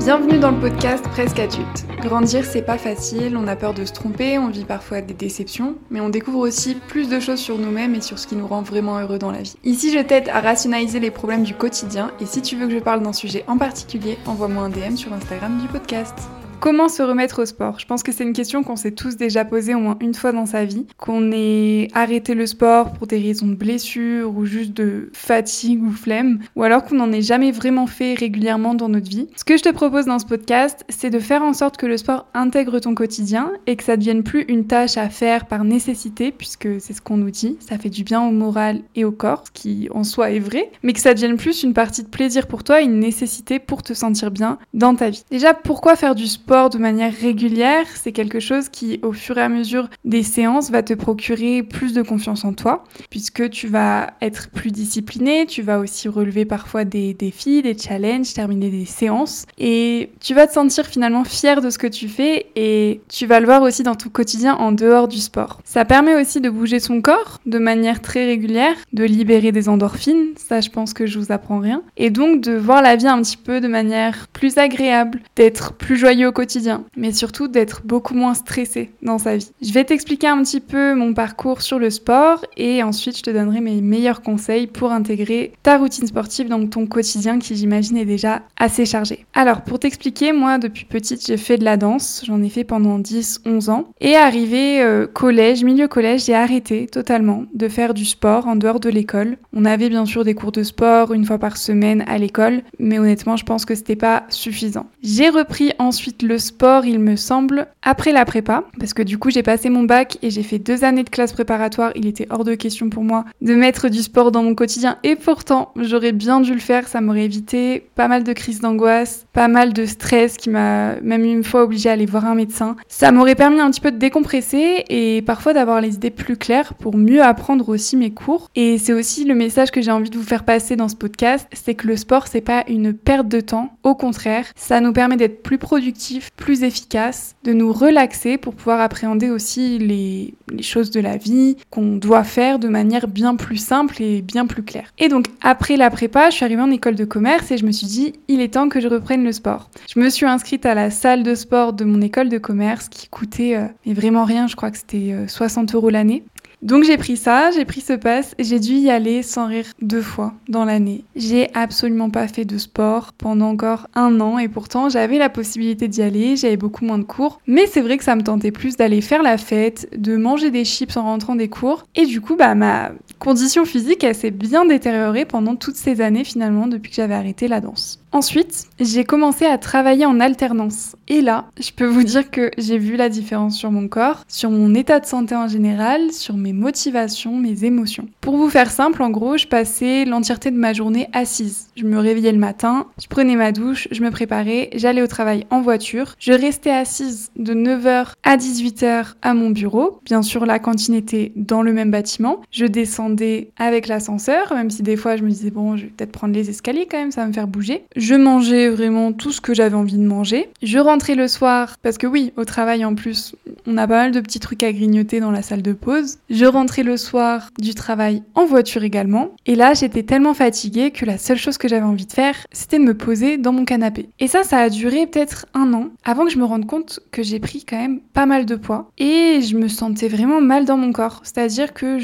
Bienvenue dans le podcast Presque adulte. Grandir, c'est pas facile, on a peur de se tromper, on vit parfois des déceptions, mais on découvre aussi plus de choses sur nous-mêmes et sur ce qui nous rend vraiment heureux dans la vie. Ici, je t'aide à rationaliser les problèmes du quotidien et si tu veux que je parle d'un sujet en particulier, envoie-moi un DM sur Instagram du podcast. Comment se remettre au sport Je pense que c'est une question qu'on s'est tous déjà posée au moins une fois dans sa vie. Qu'on ait arrêté le sport pour des raisons de blessure ou juste de fatigue ou flemme, ou alors qu'on n'en ait jamais vraiment fait régulièrement dans notre vie. Ce que je te propose dans ce podcast, c'est de faire en sorte que le sport intègre ton quotidien et que ça devienne plus une tâche à faire par nécessité, puisque c'est ce qu'on nous dit, ça fait du bien au moral et au corps, ce qui en soi est vrai, mais que ça devienne plus une partie de plaisir pour toi, une nécessité pour te sentir bien dans ta vie. Déjà, pourquoi faire du sport? De manière régulière, c'est quelque chose qui, au fur et à mesure des séances, va te procurer plus de confiance en toi, puisque tu vas être plus discipliné, tu vas aussi relever parfois des défis, des challenges, terminer des séances, et tu vas te sentir finalement fier de ce que tu fais, et tu vas le voir aussi dans ton quotidien en dehors du sport. Ça permet aussi de bouger son corps de manière très régulière, de libérer des endorphines, ça je pense que je vous apprends rien, et donc de voir la vie un petit peu de manière plus agréable, d'être plus joyeux au mais surtout d'être beaucoup moins stressé dans sa vie. Je vais t'expliquer un petit peu mon parcours sur le sport et ensuite je te donnerai mes meilleurs conseils pour intégrer ta routine sportive dans ton quotidien qui j'imagine est déjà assez chargé. Alors pour t'expliquer, moi depuis petite j'ai fait de la danse, j'en ai fait pendant 10-11 ans et arrivé euh, collège, milieu collège, j'ai arrêté totalement de faire du sport en dehors de l'école. On avait bien sûr des cours de sport une fois par semaine à l'école, mais honnêtement je pense que c'était pas suffisant. J'ai repris ensuite le le sport, il me semble, après la prépa, parce que du coup j'ai passé mon bac et j'ai fait deux années de classe préparatoire, il était hors de question pour moi de mettre du sport dans mon quotidien, et pourtant j'aurais bien dû le faire, ça m'aurait évité pas mal de crises d'angoisse, pas mal de stress qui m'a même une fois obligé à aller voir un médecin. Ça m'aurait permis un petit peu de décompresser et parfois d'avoir les idées plus claires pour mieux apprendre aussi mes cours. Et c'est aussi le message que j'ai envie de vous faire passer dans ce podcast, c'est que le sport c'est pas une perte de temps, au contraire, ça nous permet d'être plus productifs plus efficace, de nous relaxer pour pouvoir appréhender aussi les, choses de la vie qu'on doit faire de manière bien plus simple et bien plus claire. Et donc après la prépa, je suis arrivée en école de commerce et je me suis dit, il est temps que je reprenne le sport. Je me suis inscrite à la salle de sport de mon école de commerce qui coûtait euh, vraiment rien, je crois que c'était 60 euh, euros l'année. Donc j'ai pris ça, j'ai pris ce pass, j'ai dû y aller sans rire deux fois dans l'année. J'ai absolument pas fait de sport pendant encore un an et pourtant j'avais la possibilité d'y aller, j'avais beaucoup moins de cours. Mais c'est vrai que ça me tentait plus d'aller faire la fête, de manger des chips en rentrant des cours. Et du coup, bah ma condition physique, s'est bien détériorée pendant toutes ces années finalement depuis que j'avais arrêté la danse. Ensuite, j'ai commencé à travailler en alternance. Et là, je peux vous dire que j'ai vu la différence sur mon corps, sur mon état de santé en général, sur mes motivations, mes émotions. Pour vous faire simple, en gros, je passais l'entièreté de ma journée assise. Je me réveillais le matin, je prenais ma douche, je me préparais, j'allais au travail en voiture, je restais assise de 9h à 18h à mon bureau. Bien sûr, la cantine était dans le même bâtiment. Je descendais avec l'ascenseur, même si des fois je me disais bon, je vais peut-être prendre les escaliers quand même, ça va me faire bouger. Je mangeais vraiment tout ce que j'avais envie de manger. Je rentrais le soir, parce que oui, au travail en plus, on a pas mal de petits trucs à grignoter dans la salle de pause. Je rentrais le soir du travail en voiture également. Et là, j'étais tellement fatiguée que la seule chose que j'avais envie de faire, c'était de me poser dans mon canapé. Et ça, ça a duré peut-être un an avant que je me rende compte que j'ai pris quand même pas mal de poids. Et je me sentais vraiment mal dans mon corps. C'est-à-dire que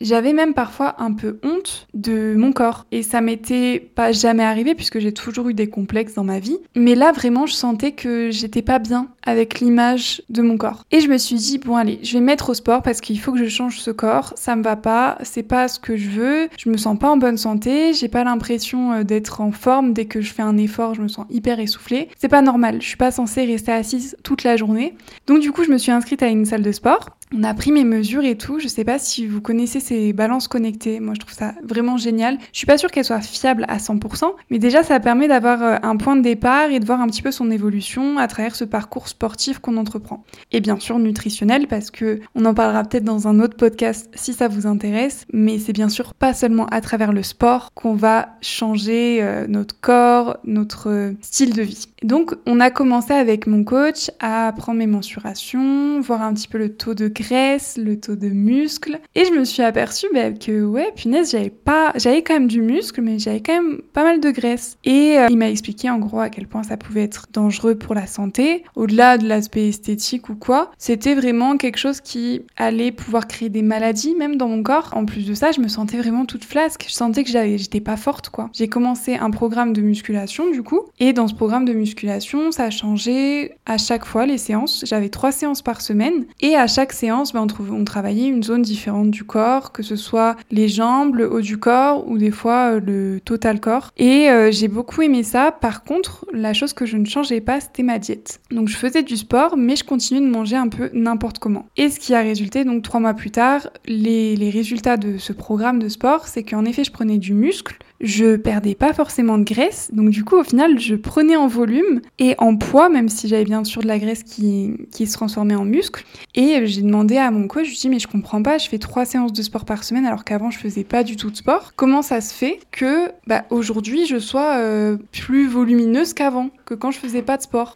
j'avais même parfois un peu honte de mon corps. Et ça m'était pas jamais arrivé puisque j'ai toujours eu des complexes dans ma vie. Mais là, vraiment, je sentais que j'étais pas bien avec l'image de mon corps. Et je me suis dit, bon, allez, je vais mettre au sport parce qu'il faut que je change ce corps. Ça me va pas, c'est pas ce que je veux. Je me sens pas en bonne santé. J'ai pas l'impression euh, d'être en forme. Dès que je fais un effort, je me sens hyper essoufflée. C'est pas normal. Je suis pas censée rester assise toute la journée. Donc, du coup, je me suis inscrite à une salle de sport. On a pris mes mesures et tout. Je sais pas si vous connaissez ces balances connectées. Moi, je trouve ça vraiment génial. Je suis pas sûre qu'elles soient fiables à 100%, mais déjà, ça permet d'avoir euh, un point de départ et de voir un petit peu son évolution à travers ce parcours sportif qu'on entreprend. Et bien sûr, nutritionnel, parce que on en parlera peut-être dans un autre podcast si ça vous intéresse, mais c'est bien sûr pas seulement à travers le sport qu'on va changer euh, notre corps, notre euh, style de vie. Donc, on a commencé avec mon coach à prendre mes mensurations, voir un petit peu le taux de graisse, le taux de muscle. Et je me suis aperçue bah, que, ouais, punaise, j'avais pas, j'avais quand même du muscle, mais j'avais quand même pas mal de graisse. Et euh, il m'a expliqué en gros à quel point ça pouvait être dangereux pour la santé, au-delà de l'aspect esthétique ou quoi. C'était vraiment quelque chose qui allait pouvoir créer des maladies, même dans mon corps. En plus de ça, je me sentais vraiment toute flasque. Je sentais que j'étais pas forte, quoi. J'ai commencé un programme de musculation, du coup. Et dans ce programme de musculation, ça a changé à chaque fois les séances. J'avais trois séances par semaine. Et à chaque séance, ben, on, travaillait une zone différente du corps, que ce soit les jambes, le haut du corps ou des fois euh, le total corps. Et euh, j'ai beaucoup aimé ça. Par contre, la chose que je ne changeais pas, c'était ma diète. Donc je faisais du sport, mais je continuais de manger un peu n'importe comment. Et ce qui a résulté, donc trois mois plus tard, les résultats de ce programme de sport, c'est qu'en effet, je prenais du muscle, je perdais pas forcément de graisse. Donc du coup, au final, je prenais en volume et en poids, même si j'avais bien sûr de la graisse qui, se transformait en muscle. Et j'ai demandé à mon coach, je lui dis mais je comprends pas, je fais trois séances de sport par semaine alors qu'avant je faisais pas du tout de sport. Comment ça se fait que bah, aujourd'hui je sois euh, plus volumineuse qu'avant, que quand je faisais pas de sport?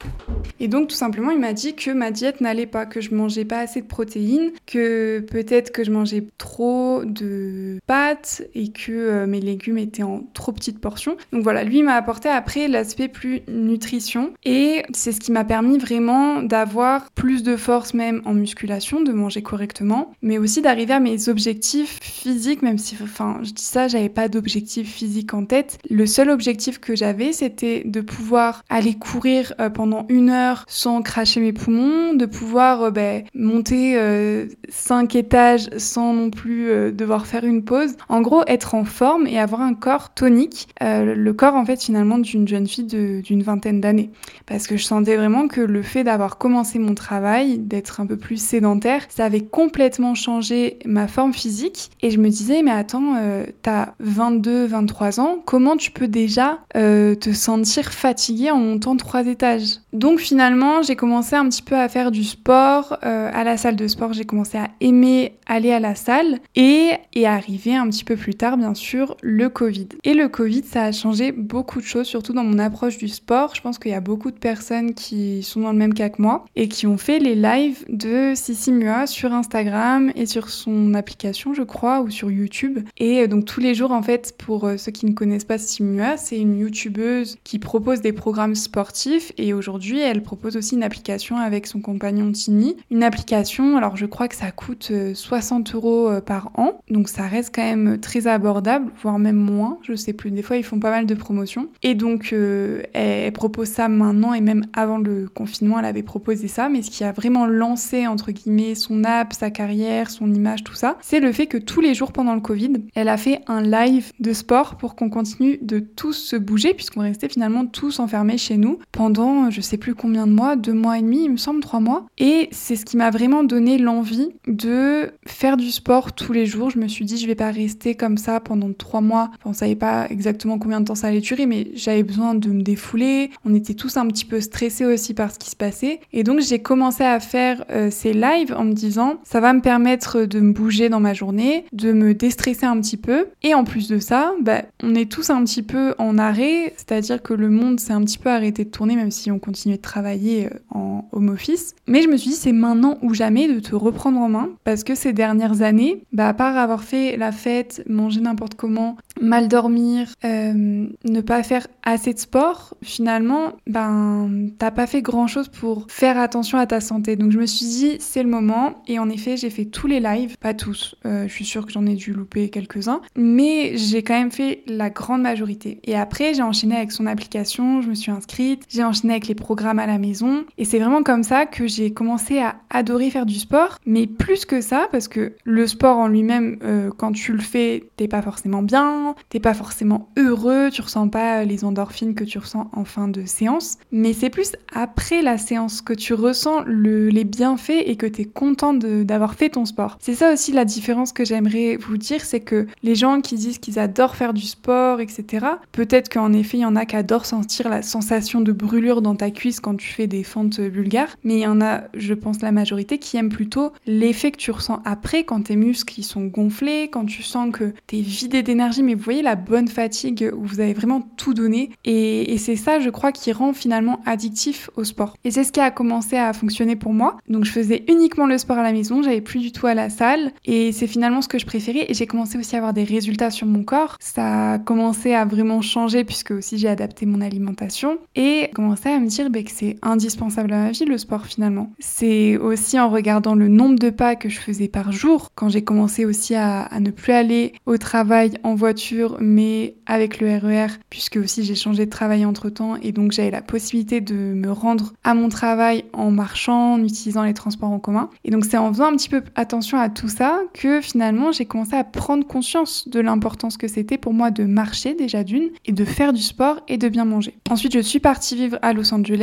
Et donc tout simplement, il m'a dit que ma diète n'allait pas, que je mangeais pas assez de protéines, que peut-être que je mangeais trop de pâtes et que euh, mes légumes étaient en trop petites portions. Donc voilà, lui m'a apporté après l'aspect plus nutrition et c'est ce qui m'a permis vraiment d'avoir plus de force même en musculation, de manger correctement, mais aussi d'arriver à mes objectifs physiques, même si, enfin, je dis ça, j'avais pas d'objectif physique en tête. Le seul objectif que j'avais, c'était de pouvoir aller courir euh, pendant une heure sans cracher mes poumons, de pouvoir euh, ben, monter euh, cinq étages sans non plus devoir faire une pause. En gros, être en forme et avoir un corps tonique, euh, le corps en fait finalement d'une jeune fille d'une vingtaine d'années. Parce que je sentais vraiment que le fait d'avoir commencé mon travail, d'être un peu plus sédentaire, ça avait complètement changé ma forme physique. Et je me disais, mais attends, euh, t'as 22, 23 ans, comment tu peux déjà euh, te sentir fatiguée en montant trois étages? Donc finalement, j'ai commencé un petit peu à faire du sport. à la salle de sport, j'ai commencé à aimer aller à la salle et, et arriver un petit peu plus tard, bien sûr, le Covid. Et le Covid, ça a changé beaucoup de choses, surtout dans mon approche du sport. Je pense qu'il y a beaucoup de personnes qui sont dans le même cas que moi et qui ont fait les lives de Sissi Mua sur Instagram et sur son application, je crois, ou sur YouTube. Et euh, donc tous les jours, en fait, pour euh, ceux qui ne connaissent pas Sissi Mua, c'est une youtubeuse qui propose des programmes sportifs et aujourd'hui, elle propose aussi une application avec son compagnon Tini. Une application, alors je crois que ça coûte 60 euh, euros par an, donc ça reste quand même très abordable, voire même moins je sais plus. Des fois, ils font pas mal de promotions. Et donc, euh, elle, propose ça maintenant et même avant le confinement, elle avait proposé ça. Mais ce qui a vraiment lancé, entre guillemets, son app, sa carrière, son image, tout ça, c'est le fait que tous les jours pendant le Covid, elle a fait un live de sport pour qu'on continue de tous se bouger, puisqu'on restait finalement tous enfermés chez nous pendant je sais plus combien de mois, deux mois et demi, il me semble, trois mois. Et c'est ce qui m'a vraiment donné l'envie de faire du sport tous les jours. Je me suis dit, je vais pas rester comme ça pendant trois mois. Enfin, ça pas exactement combien de temps ça allait durer, mais j'avais besoin de me défouler. On était tous un petit peu stressés aussi par ce qui se passait. Et donc j'ai commencé à faire euh, ces lives en me disant, ça va me permettre de me bouger dans ma journée, de me déstresser un petit peu. Et en plus de ça, bah, on est tous un petit peu en arrêt, c'est-à-dire que le monde s'est un petit peu arrêté de tourner, même si on de travailler euh, en home office. Mais je me suis dit, c'est maintenant ou jamais de te reprendre en main, parce que ces dernières années, bah, à part avoir fait la fête, manger n'importe comment, mal dormir, euh, ne pas faire assez de sport, finalement, ben, t'as pas fait grand chose pour faire attention à ta santé. Donc je me suis dit, c'est le moment. Et en effet, j'ai fait tous les lives, pas tous. Euh, je suis sûre que j'en ai dû louper quelques-uns, mais j'ai quand même fait la grande majorité. Et après, j'ai enchaîné avec son application, je me suis inscrite, j'ai enchaîné avec les à la maison. Et c'est vraiment comme ça que j'ai commencé à adorer faire du sport. Mais plus que ça, parce que le sport en lui-même, euh, quand tu le fais, t'es pas forcément bien, t'es pas forcément heureux, tu ressens pas les endorphines que tu ressens en fin de séance, mais c'est plus après la séance que tu ressens les bienfaits et que tu es content d'avoir fait ton sport. C'est ça aussi la différence que j'aimerais vous dire, c'est que les gens qui disent qu'ils adorent faire du sport, etc., peut-être qu'en effet il y en a qui adorent sentir la sensation de brûlure dans ta cuisse quand tu fais des fentes vulgaires, mais il y en a, je pense, la majorité qui aiment plutôt l'effet que tu ressens après quand tes muscles ils sont gonflés, quand tu sens que tu es vidé d'énergie, mais vous voyez la bonne fatigue où vous avez vraiment tout donné. Et, et c'est ça, je crois, qui rend finalement addictif au sport. Et c'est ce qui a commencé à fonctionner pour moi. Donc je faisais uniquement le sport à la maison, j'avais plus du tout à la salle, et c'est finalement ce que je préférais. Et j'ai commencé aussi à avoir des résultats sur mon corps. Ça a commencé à vraiment changer puisque aussi j'ai adapté mon alimentation et commencé à me dire bah, que c'est indispensable à ma vie le sport finalement. C'est aussi en regardant le nombre de pas que je faisais par jour quand j'ai commencé aussi à, à, ne plus aller au travail en voiture mais avec le RER e puisque aussi j'ai changé de travail entre temps et donc j'avais la possibilité de me rendre à mon travail en marchant, en utilisant les transports en commun. Et donc c'est en faisant un petit peu attention à tout ça que finalement j'ai commencé à prendre conscience de l'importance que c'était pour moi de marcher déjà d'une et de faire du sport et de bien manger. Ensuite, je suis partie vivre à Los Angeles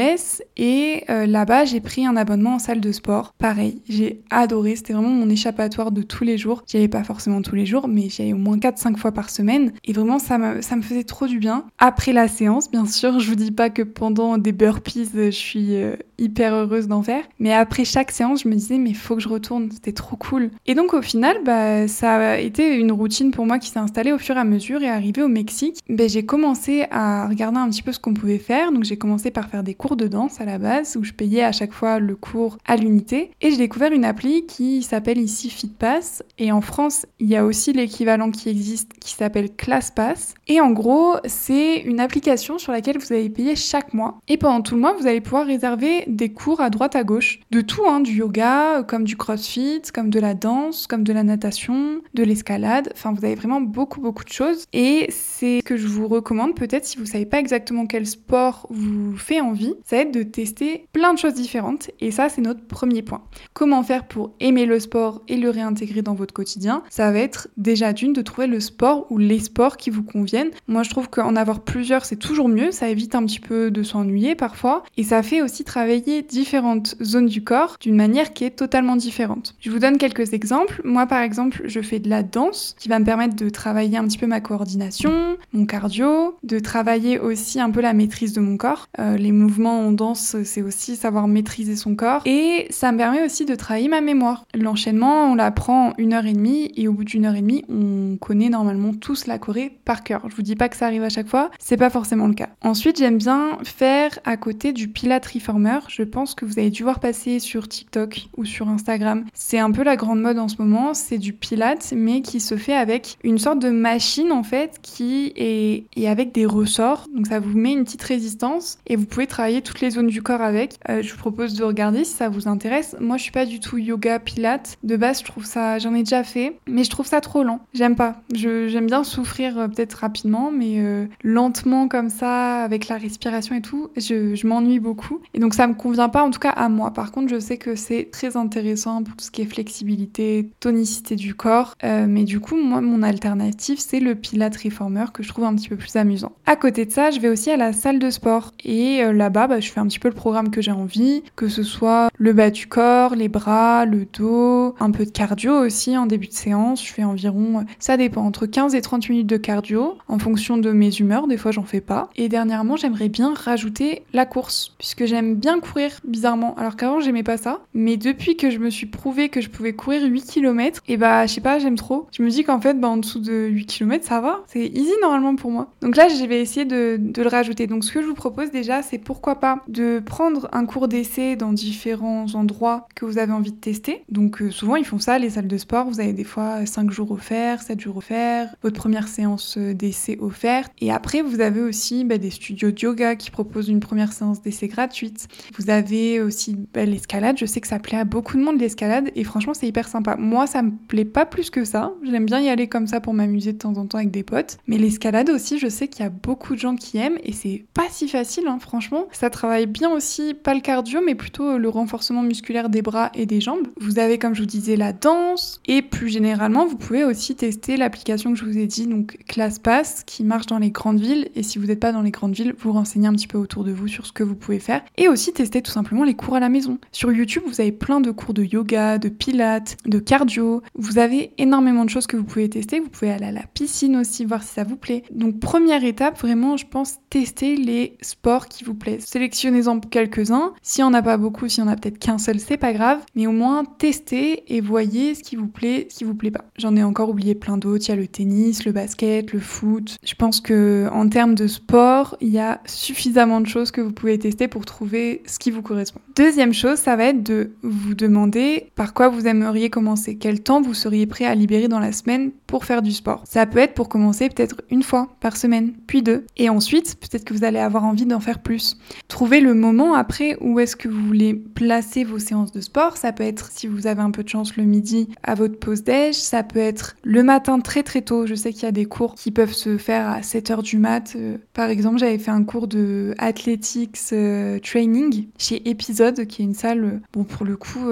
et euh, là-bas, j'ai pris un abonnement en salle de sport. Pareil, j'ai adoré, c'était vraiment mon échappatoire de tous les jours. J'y allais pas forcément tous les jours, mais j'y allais au moins 4-5 fois par semaine et vraiment ça me, ça me faisait trop du bien. Après la séance, bien sûr, je vous dis pas que pendant des burpees, je suis euh, hyper heureuse d'en faire, mais après chaque séance, je me disais mais faut que je retourne, c'était trop cool. Et donc au final, bah ça a été une routine pour moi qui s'est installée au fur et à mesure et arrivé au Mexique, ben, j'ai commencé à regarder un petit peu ce qu'on pouvait faire. Donc j'ai commencé par faire des cours de danse à la base où je payais à chaque fois le cours à l'unité. Et j'ai découvert une appli qui s'appelle ici FitPass. Et en France, il y a aussi l'équivalent qui existe qui s'appelle ClassPass. Et en gros, c'est une application sur laquelle vous allez payer chaque mois. Et pendant tout le mois, vous allez pouvoir réserver des cours à droite à gauche. De tout, hein, du yoga, comme du crossfit, comme de la danse, comme de la natation, de l'escalade. Enfin, vous avez vraiment beaucoup, beaucoup de choses. Et c'est ce que je vous recommande peut-être si vous savez pas exactement quel sport vous fait envie, ça va être de tester plein de choses différentes. Et ça, c'est notre premier point. Comment faire pour aimer le sport et le réintégrer dans votre quotidien? Ça va être déjà d'une de trouver le sport ou les sports qui vous conviennent. Moi, je trouve qu'en avoir plusieurs, c'est toujours mieux. Ça évite un petit peu de s'ennuyer parfois. Et ça fait aussi travailler différentes zones du corps d'une manière qui est totalement différente. Je vous donne quelques exemples. Moi, par exemple, je fais de la danse qui va me permettre de travailler un petit peu ma coordination, mon cardio, de travailler aussi un peu la maîtrise de mon corps. Euh, les mouvements en danse, c'est aussi savoir maîtriser son corps. Et ça me permet aussi de travailler ma mémoire. L'enchaînement, on l'apprend une heure et demie et au bout d'une heure et demie, on connaît normalement tous la Corée par cœur. Je vous dis pas que ça arrive à chaque fois, c'est pas forcément le cas. Ensuite, j'aime bien faire à côté du Pilate Reformer. Je pense que vous avez dû voir passer sur TikTok ou sur Instagram. C'est un peu la grande mode en ce moment. C'est du Pilate, mais qui se fait avec une sorte de machine en fait qui est, avec des ressorts. Donc ça vous met une petite résistance et vous pouvez travailler toutes les zones du corps avec. Euh, je vous propose de regarder si ça vous intéresse. Moi je suis pas du tout yoga pilate. De base je trouve ça, j'en ai déjà fait, mais je trouve ça trop lent. J'aime pas. J'aime bien souffrir euh, peut-être rapidement, mais euh, lentement comme ça, avec la respiration et tout, je, je m'ennuie beaucoup. Et donc ça me convient pas en tout cas à moi. Par contre je sais que c'est très intéressant pour tout ce qui est flexibilité, tonicité du corps. mais du coup moi mon alternative c'est le Pilate Reformer que je trouve un petit peu plus amusant. À côté de ça, je vais aussi à la salle de sport et euh, bah, je fais un petit peu le programme que j'ai envie, que ce soit le bas du corps, les bras, le dos, un peu de cardio aussi en début de séance. Je fais environ, ça dépend, entre 15 et 30 minutes de cardio en fonction de mes humeurs. Des fois, j'en fais pas. Et dernièrement, j'aimerais bien rajouter la course puisque j'aime bien courir bizarrement. Alors qu'avant, j'aimais pas ça, mais depuis que je me suis prouvé que je pouvais courir 8 km, et bah, je sais pas, j'aime trop. Je me dis qu'en fait, bah, en dessous de 8 km, ça va. C'est easy normalement pour moi. Donc là, je vais essayer de, le rajouter. Donc ce que je vous propose déjà, c'est pourquoi pas de prendre un cours d'essai dans différents endroits que vous avez envie de tester. Donc euh, souvent, ils font ça, les salles de sport. Vous avez des fois 5 jours offerts, 7 jours offerts, votre première séance euh, d'essai offerte. Et après, vous avez aussi bah, des studios de yoga qui proposent une première séance d'essai gratuite. Vous avez aussi bah, l'escalade. Je sais que ça plaît à beaucoup de monde l'escalade et franchement, c'est hyper sympa. Moi, ça me plaît pas plus que ça. J'aime bien y aller comme ça pour m'amuser de temps en temps avec des potes. Mais l'escalade aussi, je sais qu'il y a beaucoup de gens qui aiment et c'est pas si facile, hein, franchement. Ça travaille bien aussi, pas le cardio, mais plutôt le renforcement musculaire des bras et des jambes. Vous avez, comme je vous disais, la danse et plus généralement, vous pouvez aussi tester l'application que je vous ai dit, donc ClassPass, qui marche dans les grandes villes. Et si vous n'êtes pas dans les grandes villes, vous renseignez un petit peu autour de vous sur ce que vous pouvez faire. Et aussi tester tout simplement les cours à la maison. Sur YouTube, vous avez plein de cours de yoga, de pilates, de cardio. Vous avez énormément de choses que vous pouvez tester. Vous pouvez aller à la piscine aussi, voir si ça vous plaît. Donc première étape, vraiment, je pense, tester les sports qui vous plaisent. Sélectionnez sélectionnez-en quelques-uns. Si on n'a pas beaucoup, si on a peut-être qu'un seul, c'est pas grave, mais au moins testez et voyez ce qui vous plaît, ce qui vous plaît pas. J'en ai encore oublié plein d'autres, il y a le tennis, le basket, le foot. Je pense que en termes de sport, il y a suffisamment de choses que vous pouvez tester pour trouver ce qui vous correspond. Deuxième chose, ça va être de vous demander par quoi vous aimeriez commencer, quel temps vous seriez prêt à libérer dans la semaine pour faire du sport? Ça peut être pour commencer peut-être une fois par semaine, puis deux, et ensuite peut-être que vous allez avoir envie d'en faire plus. Trouvez le moment après où est-ce que vous voulez placer vos séances de sport. Ça peut être si vous avez un peu de chance le midi à votre pause déj, ça peut être le matin très très tôt. Je sais qu'il y a des cours qui peuvent se faire à 7h du mat. Euh, par exemple, j'avais fait un cours de athletics euh, training chez Episode, qui est une salle, euh, bon pour le coup,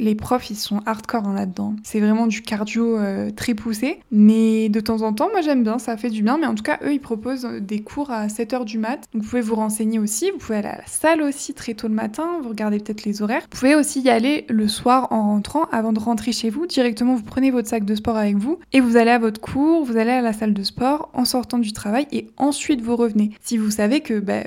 les profs ils sont hardcore hein, là-dedans. C'est vraiment du cardio très poussé, mais de temps en temps, moi j'aime bien, ça fait du bien. Mais en tout cas, eux ils proposent des cours à 7h du mat. Vous pouvez vous renseigner aussi, vous pouvez aller à la salle aussi très tôt le matin, vous regardez peut-être les horaires. Vous pouvez aussi y aller le soir en rentrant, avant de rentrer chez vous. Directement, vous prenez votre sac de sport avec vous et vous allez à votre cours, vous allez à la salle de sport en sortant du travail et ensuite vous revenez. Si vous savez que bah,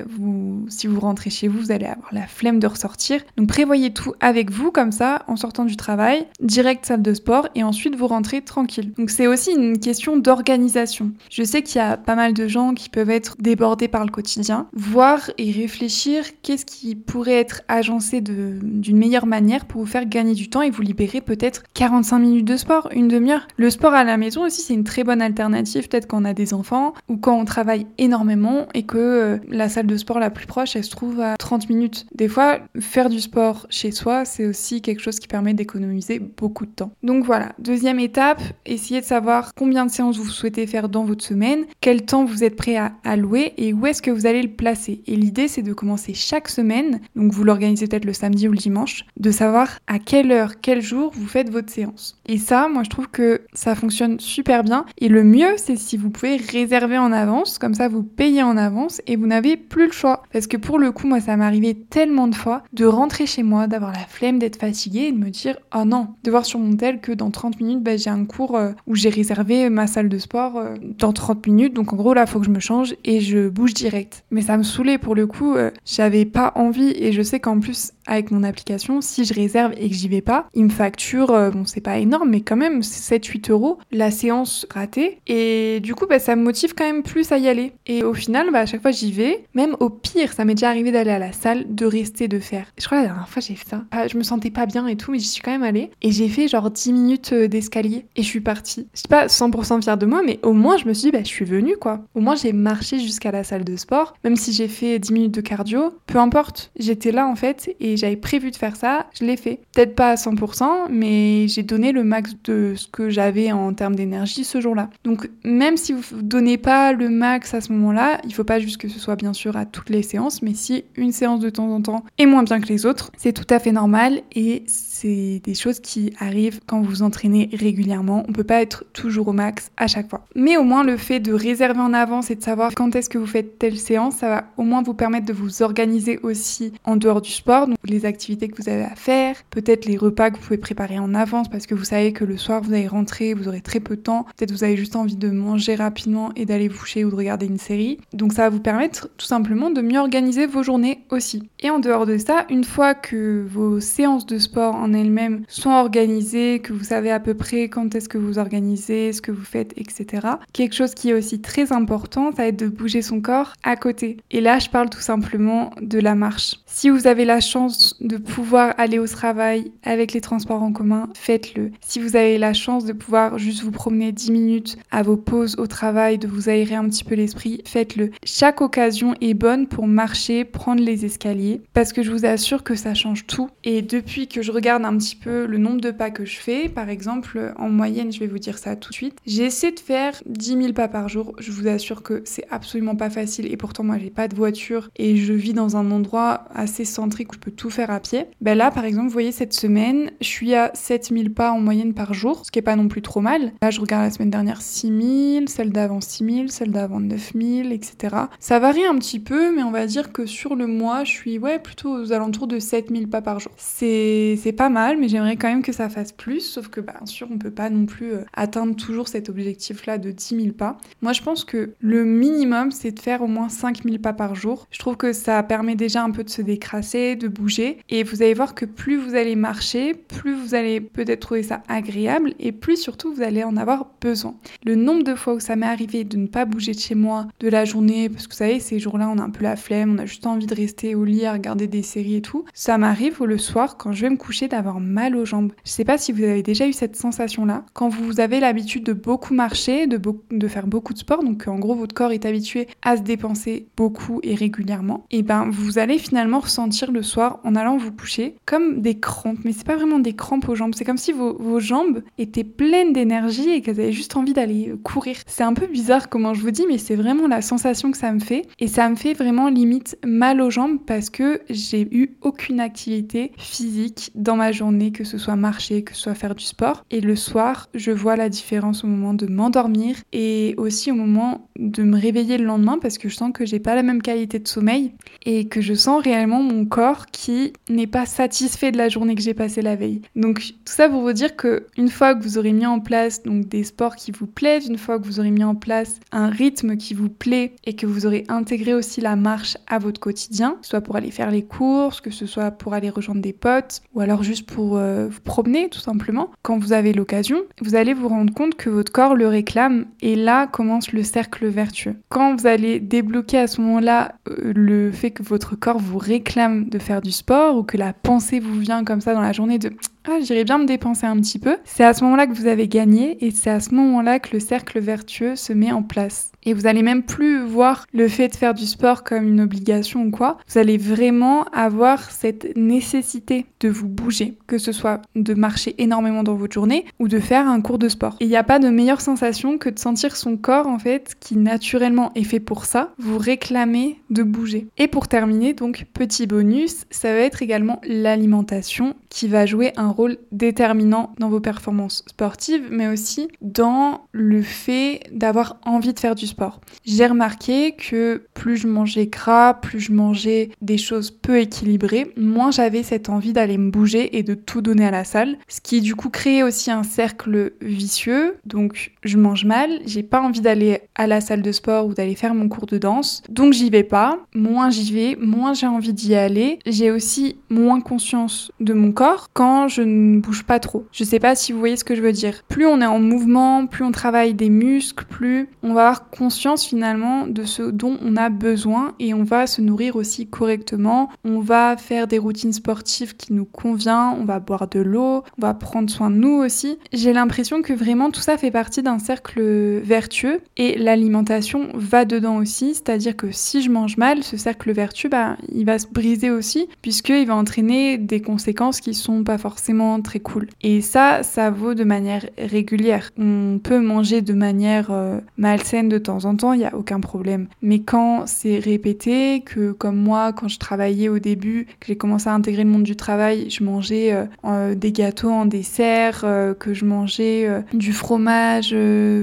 si vous rentrez chez vous, vous allez avoir la flemme de ressortir. Donc prévoyez tout avec vous comme ça, en sortant du travail, direct salle de sport et ensuite vous rentrez tranquille. Donc c'est aussi une question d'organisation. Je sais qu'il y a pas mal de gens qui peuvent être débordés par le quotidien. Voir et réfléchir qu'est-ce qui pourrait être agencé d'une meilleure manière pour vous faire gagner du temps et vous libérer peut-être 45 minutes de sport, une demi-heure. Le sport à la maison aussi, c'est une très bonne alternative, peut-être quand on a des enfants ou quand on travaille énormément et que euh, la salle de sport la plus proche, elle se trouve à 30 minutes. Des fois, faire du sport chez soi, c'est aussi quelque chose qui permet d'économiser beaucoup de temps. Donc voilà, deuxième étape, essayez de savoir combien de séances vous souhaitez faire dans votre semaine, quel temps vous êtes prêt à allouer et où est-ce que vous allez le placer. Et l'idée, c'est de commencer chaque semaine, donc vous l'organisez peut-être le samedi ou le dimanche, de savoir à quelle heure, quel jour vous faites votre séance. Et ça, moi je trouve que ça fonctionne super bien. Et le mieux, c'est si vous pouvez réserver en avance, comme ça vous payez en avance et vous n'avez plus le choix. Parce que pour le coup, moi ça m'est arrivé tellement de fois de rentrer chez moi, d'avoir la flemme d'être fatiguée et de me dire oh non, de voir sur mon tel que dans 30 minutes, bah, j'ai un cours euh, où j'ai réservé ma salle de sport euh, dans 30 minutes. Donc en gros là, faut que je me change et je bouge direct. Mais ça me saoulait pour le coup, euh, j'avais pas envie et je sais qu'en plus avec mon application, si je réserve et que j'y vais pas, il me facture, euh, bon c'est pas énorme, mais quand même 7-8 euros la séance ratée. Et du coup, bah, ça me motive quand même plus à y aller. Et au final, bah, à chaque fois j'y vais, même au pire, ça m'est déjà arrivé d'aller à la salle, de rester, de faire. Je crois la dernière fois j'ai fait ça. Ah, je me sentais pas bien et tout, mais j'y suis quand même allée. Et j'ai fait genre 10 minutes euh, d'escalier et je suis partie. Je suis pas 100% fière de moi, mais au moins je me suis dit, bah, je suis venue quoi. Au moins j'ai marché jusqu'à la salle de sport, même si j'ai fait 10 minutes de cardio, peu importe. J'étais là en fait j'avais prévu de faire ça, je l'ai fait. Peut-être pas à 100%, mais j'ai donné le max de ce que j'avais en termes d'énergie ce jour-là. Donc même si vous donnez pas le max à ce moment-là, il faut pas juste que ce soit bien sûr à toutes les séances, mais si une séance de temps en temps est moins bien que les autres, c'est tout à fait normal et c'est des choses qui arrivent quand vous entraînez régulièrement. On peut pas être toujours au max à chaque fois. Mais au moins le fait de réserver en avance et de savoir quand est-ce que vous faites telle séance, ça va au moins vous permettre de vous organiser aussi en dehors du sport, donc les activités que vous avez à faire, peut-être les repas que vous pouvez préparer en avance parce que vous savez que le soir vous allez rentrer, vous aurez très peu de temps, peut-être vous avez juste envie de manger rapidement et d'aller vous coucher ou de regarder une série. Donc ça va vous permettre tout simplement de mieux organiser vos journées aussi. Et en dehors de ça, une fois que vos séances de sport en elles-mêmes sont organisées, que vous savez à peu près quand est-ce que vous organisez, ce que vous faites, etc. Quelque chose qui est aussi très important, ça va être de bouger son corps à côté. Et là, je parle tout simplement de la marche. Si vous avez la chance de pouvoir aller au travail avec les transports en commun, faites-le. Si vous avez la chance de pouvoir juste vous promener 10 minutes à vos pauses au travail, de vous aérer un petit peu l'esprit, faites-le. Chaque occasion est bonne pour marcher, prendre les escaliers, parce que je vous assure que ça change tout. Et depuis que je regarde un petit peu le nombre de pas que je fais, par exemple, en moyenne, je vais vous dire ça tout de suite, j'essaie de faire 10 000 pas par jour. Je vous assure que c'est absolument pas facile et pourtant moi j'ai pas de voiture et je vis dans un endroit assez centrique où je peux tout faire à pied. Ben là, par exemple, vous voyez, cette semaine, je suis à 7000 pas en moyenne par jour, ce qui est pas non plus trop mal. Là, je regarde la semaine dernière 6000, celle d'avant 6000, celle d'avant 9000, etc. Ça varie un petit peu, mais on va dire que sur le mois, je suis ouais, plutôt aux alentours de 7000 pas par jour. C'est pas mal, mais j'aimerais quand même que ça fasse plus, sauf que bien sûr, on peut pas non plus euh, atteindre toujours cet objectif-là de 10 000 pas. Moi, je pense que le minimum, c'est de faire au moins 5000 pas par jour. Je trouve que ça permet déjà un peu de se décrasser, de bouger, et vous allez voir que plus vous allez marcher, plus vous allez peut-être trouver ça agréable, et plus surtout vous allez en avoir besoin. Le nombre de fois où ça m'est arrivé de ne pas bouger de chez moi de la journée, parce que vous savez, ces jours-là, on a un peu la flemme, on a juste envie de rester au lit à regarder des séries et tout, ça m'arrive le soir, quand je vais me coucher, d'avoir mal aux jambes. Je sais pas si vous avez déjà eu cette sensation-là. Quand vous avez l'habitude de beaucoup marcher, de, de faire beaucoup de sport, donc en gros votre corps est habitué à se dépenser beaucoup et régulièrement, et ben vous allez finalement ressentir le soir en allant vous coucher comme des crampes. Mais c'est pas vraiment des crampes aux jambes, c'est comme si vos, vos jambes étaient pleines d'énergie et qu'elles avaient juste envie d'aller euh, courir. C'est un peu bizarre comment je vous dis, mais c'est vraiment la sensation que ça me fait. Et ça me fait vraiment limite mal aux jambes parce que j'ai eu aucune activité physique dans ma journée, que ce soit marcher, que ce soit faire du sport. Et le soir, je vois la différence au moment de m'endormir et aussi au moment de me réveiller le lendemain parce que je sens que j'ai pas la même qualité de sommeil et que je sens réellement mon corps qui n'est pas satisfait de la journée que j'ai passée la veille. Donc tout ça pour vous dire que une fois que vous aurez mis en place donc des sports qui vous plaisent, une fois que vous aurez mis en place un rythme qui vous plaît et que vous aurez intégré aussi la marche à votre quotidien, soit pour aller faire les courses, que ce soit pour aller rejoindre des potes ou alors juste pour euh, vous promener tout simplement, quand vous avez l'occasion, vous allez vous rendre compte que votre corps le réclame et là commence le cercle vertueux. Quand vous allez débloquer à ce moment-là euh, le fait que votre corps vous réclame de faire du sport ou que la pensée vous vient comme ça dans la journée de ah, j'irais bien me dépenser un petit peu. C'est à ce moment-là que vous avez gagné et c'est à ce moment-là que le cercle vertueux se met en place. Et vous allez même plus voir le fait de faire du sport comme une obligation ou quoi. Vous allez vraiment avoir cette nécessité de vous bouger, que ce soit de marcher énormément dans votre journée ou de faire un cours de sport. Il n'y a pas de meilleure sensation que de sentir son corps en fait, qui naturellement est fait pour ça, vous réclamer de bouger. Et pour terminer, donc petit bonus, ça va être également l'alimentation qui va jouer un rôle déterminant dans vos performances sportives, mais aussi dans le fait d'avoir envie de faire du sport. J'ai remarqué que plus je mangeais gras, plus je mangeais des choses peu équilibrées, moins j'avais cette envie d'aller me bouger et de tout donner à la salle, ce qui du coup crée aussi un cercle vicieux. Donc je mange mal, j'ai pas envie d'aller à la salle de sport ou d'aller faire mon cours de danse, donc j'y vais pas. Moins j'y vais, moins j'ai envie d'y aller. J'ai aussi moins conscience de mon corps quand je ne bouge pas trop. Je sais pas si vous voyez ce que je veux dire. Plus on est en mouvement, plus on travaille des muscles, plus on va avoir conscience finalement de ce dont on a besoin et on va se nourrir aussi correctement. On va faire des routines sportives qui nous conviennent, on va boire de l'eau, on va prendre soin de nous aussi. J'ai l'impression que vraiment tout ça fait partie d'un cercle vertueux et l'alimentation va dedans aussi, c'est-à-dire que si je mange mal, ce cercle vertueux, bah, il va se briser aussi puisqu'il va entraîner des conséquences qui sont pas forcément très cool. Et ça, ça vaut de manière régulière. On peut manger de manière euh, malsaine de temps en temps, il n'y a aucun problème. Mais quand c'est répété, que comme moi, quand je travaillais au début, que j'ai commencé à intégrer le monde du travail, je mangeais euh, euh, des gâteaux en dessert, que je mangeais du fromage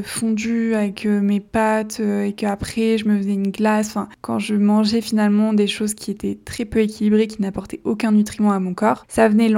fondu avec mes pâtes et qu'après je me faisais une glace. Enfin, quand je mangeais finalement des choses qui étaient très peu équilibrées, qui n'apportaient aucun nutriment à mon corps, ça venait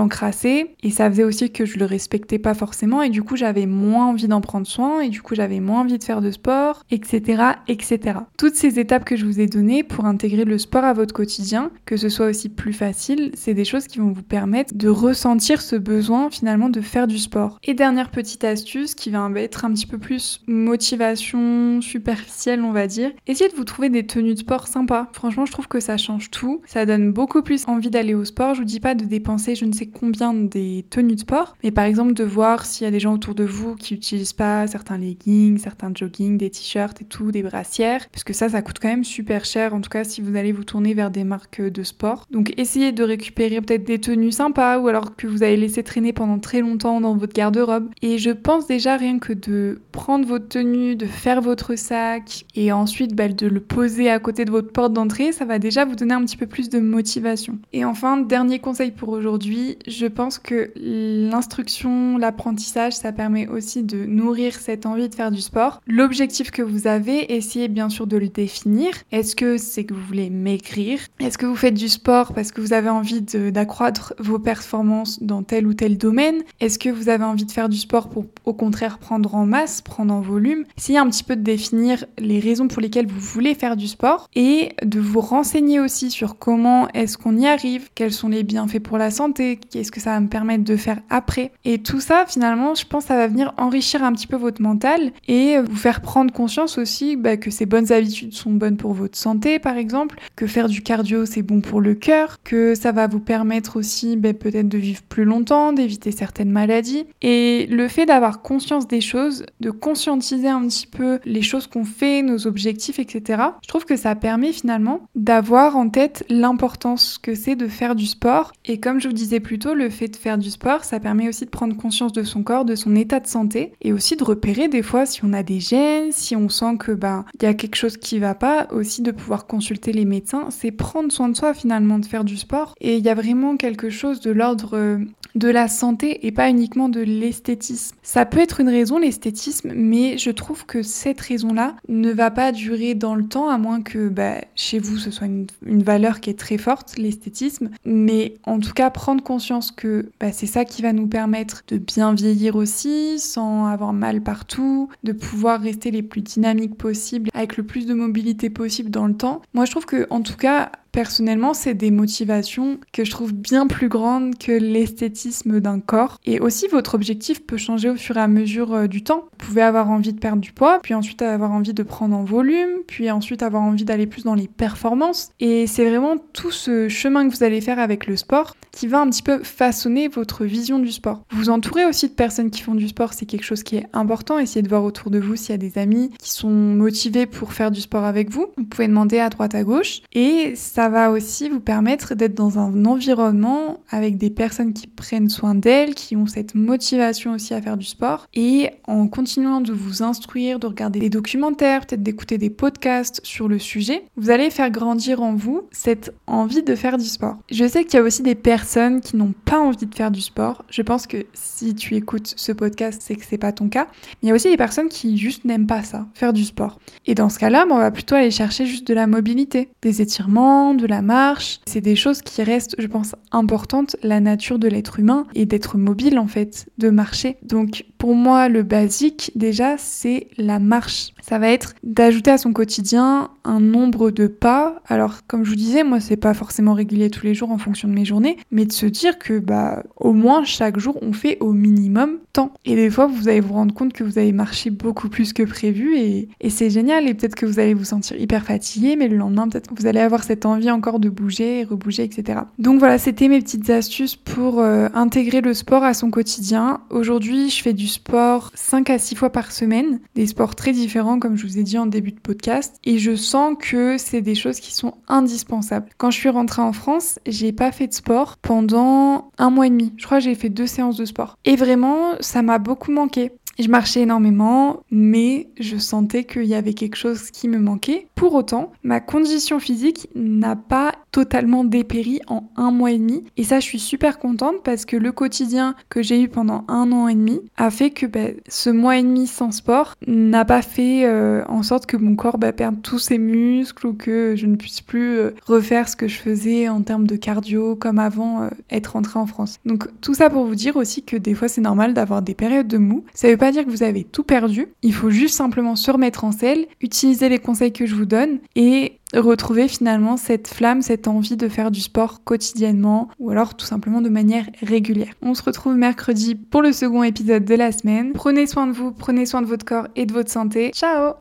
et ça faisait aussi que je le respectais pas forcément et du coup j'avais moins envie d'en prendre soin et du coup j'avais moins envie de faire de sport, etc., etc. Toutes ces étapes que je vous ai données pour intégrer le sport à votre quotidien, que ce soit aussi plus facile, c'est des choses qui vont vous permettre de ressentir ce besoin finalement de faire du sport. Et dernière petite astuce qui va être un petit peu plus motivation superficielle on va dire, essayez de vous trouver des tenues de sport sympas. Franchement je trouve que ça change tout, ça donne beaucoup plus envie d'aller au sport. Je vous dis pas de dépenser je ne sais combien des tenues de sport, mais par exemple de voir s'il y a des gens autour de vous qui n'utilisent pas certains leggings, certains jogging, des t-shirts et tout, des brassières, parce que ça, ça coûte quand même super cher, en tout cas si vous allez vous tourner vers des marques de sport. Donc essayez de récupérer peut-être des tenues sympas ou alors que vous avez laissé traîner pendant très longtemps dans votre garde-robe. Et je pense déjà rien que de prendre votre tenue, de faire votre sac et ensuite bah, de le poser à côté de votre porte d'entrée, ça va déjà vous donner un petit peu plus de motivation. Et enfin, dernier conseil pour aujourd'hui, je pense que l'instruction, l'apprentissage, ça permet aussi de nourrir cette envie de faire du sport. L'objectif que vous avez, essayez bien sûr de le définir. Est-ce que c'est que vous voulez maigrir? Est-ce que vous faites du sport parce que vous avez envie d'accroître vos performances dans tel ou tel domaine? Est-ce que vous avez envie de faire du sport pour au contraire prendre en masse, prendre en volume? Essayez un petit peu de définir les raisons pour lesquelles vous voulez faire du sport et de vous renseigner aussi sur comment est-ce qu'on y arrive, quels sont les bienfaits pour la santé, qu'est-ce que ça va me permettre de faire après. Et tout ça, finalement, je pense, ça va venir enrichir un petit peu votre mental et vous faire prendre conscience aussi bah, que ces bonnes habitudes sont bonnes pour votre santé, par exemple, que faire du cardio, c'est bon pour le cœur, que ça va vous permettre aussi bah, peut-être de vivre plus longtemps, d'éviter certaines maladies. Et le fait d'avoir conscience des choses, de conscientiser un petit peu les choses qu'on fait, nos objectifs, etc., je trouve que ça permet finalement d'avoir en tête l'importance que c'est de faire du sport. Et comme je vous disais plus tôt, le fait de faire du sport, ça permet aussi de prendre conscience de son corps, de son état de santé, et aussi de repérer des fois si on a des gènes, si on sent que ben il y a quelque chose qui va pas, aussi de pouvoir consulter les médecins. C'est prendre soin de soi finalement de faire du sport. Et il y a vraiment quelque chose de l'ordre de la santé et pas uniquement de l'esthétisme. Ça peut être une raison, l'esthétisme, mais je trouve que cette raison-là ne va pas durer dans le temps, à moins que bah, chez vous ce soit une, valeur qui est très forte, l'esthétisme. Mais en tout cas, prendre conscience que bah, c'est ça qui va nous permettre de bien vieillir aussi, sans avoir mal partout, de pouvoir rester les plus dynamiques possibles, avec le plus de mobilité possible dans le temps. Moi, je trouve que, en tout cas, Personnellement, c'est des motivations que je trouve bien plus grandes que l'esthétisme d'un corps. Et aussi, votre objectif peut changer au fur et à mesure euh, du temps. Vous pouvez avoir envie de perdre du poids, puis ensuite avoir envie de prendre en volume, puis ensuite avoir envie d'aller plus dans les performances. Et c'est vraiment tout ce chemin que vous allez faire avec le sport qui va un petit peu façonner votre vision du sport. Vous entourez aussi de personnes qui font du sport, c'est quelque chose qui est important. Essayez de voir autour de vous s'il y a des amis qui sont motivés pour faire du sport avec vous. Vous pouvez demander à droite à gauche. Et ça va aussi vous permettre d'être dans un environnement avec des personnes qui prennent soin d'elles, qui ont cette motivation aussi à faire du sport. Et en continuant de vous instruire, de regarder des documentaires, peut-être d'écouter des podcasts sur le sujet, vous allez faire grandir en vous cette envie de faire du sport. Je sais qu'il y a aussi des personnes personnes qui n'ont pas envie de faire du sport. Je pense que si tu écoutes ce podcast, c'est que c'est pas ton cas. Mais il y a aussi des personnes qui juste n'aiment pas ça, faire du sport. Et dans ce cas-là, on va plutôt aller chercher juste de la mobilité, des étirements, de la marche. C'est des choses qui restent, je pense, importantes, la nature de l'être humain et d'être mobile en fait, de marcher. Donc pour moi, le basique déjà, c'est la marche. Ça va être d'ajouter à son quotidien un nombre de pas. Alors comme je vous disais, moi c'est pas forcément régulier tous les jours en fonction de mes journées, mais de se dire que bah au moins chaque jour on fait au minimum tant. Et des fois vous allez vous rendre compte que vous avez marché beaucoup plus que prévu et, c'est génial et peut-être que vous allez vous sentir hyper fatigué mais le lendemain peut-être que vous allez avoir cette envie encore de bouger, rebouger, etc. Donc voilà, c'était mes petites astuces pour euh, intégrer le sport à son quotidien. Aujourd'hui je fais du sport 5 à 6 fois par semaine, des sports très différents comme je vous ai dit en début de podcast et je sens que c'est des choses qui sont indispensables. Quand je suis rentrée en France, j'ai pas fait de sport pendant un mois et demi. Je crois que j'ai fait deux séances de sport. Et vraiment, ça m'a beaucoup manqué. Je marchais énormément, mais je sentais qu'il y avait quelque chose qui me manquait. Pour autant, ma condition physique n'a pas totalement dépéri en un mois et demi. Et ça, je suis super contente parce que le quotidien que j'ai eu pendant un an et demi a fait que bah, ce mois et demi sans sport n'a pas fait euh, en sorte que mon corps bah, perde tous ses muscles ou que je ne puisse plus euh, refaire ce que je faisais en termes de cardio comme avant euh, être rentrée en France. Donc tout ça pour vous dire aussi que des fois c'est normal d'avoir des périodes de mou. Ça veut pas dire que vous avez tout perdu. Il faut juste simplement se remettre en selle, utiliser les conseils que je vous et retrouver finalement cette flamme, cette envie de faire du sport quotidiennement ou alors tout simplement de manière régulière. On se retrouve mercredi pour le second épisode de la semaine. Prenez soin de vous, prenez soin de votre corps et de votre santé. Ciao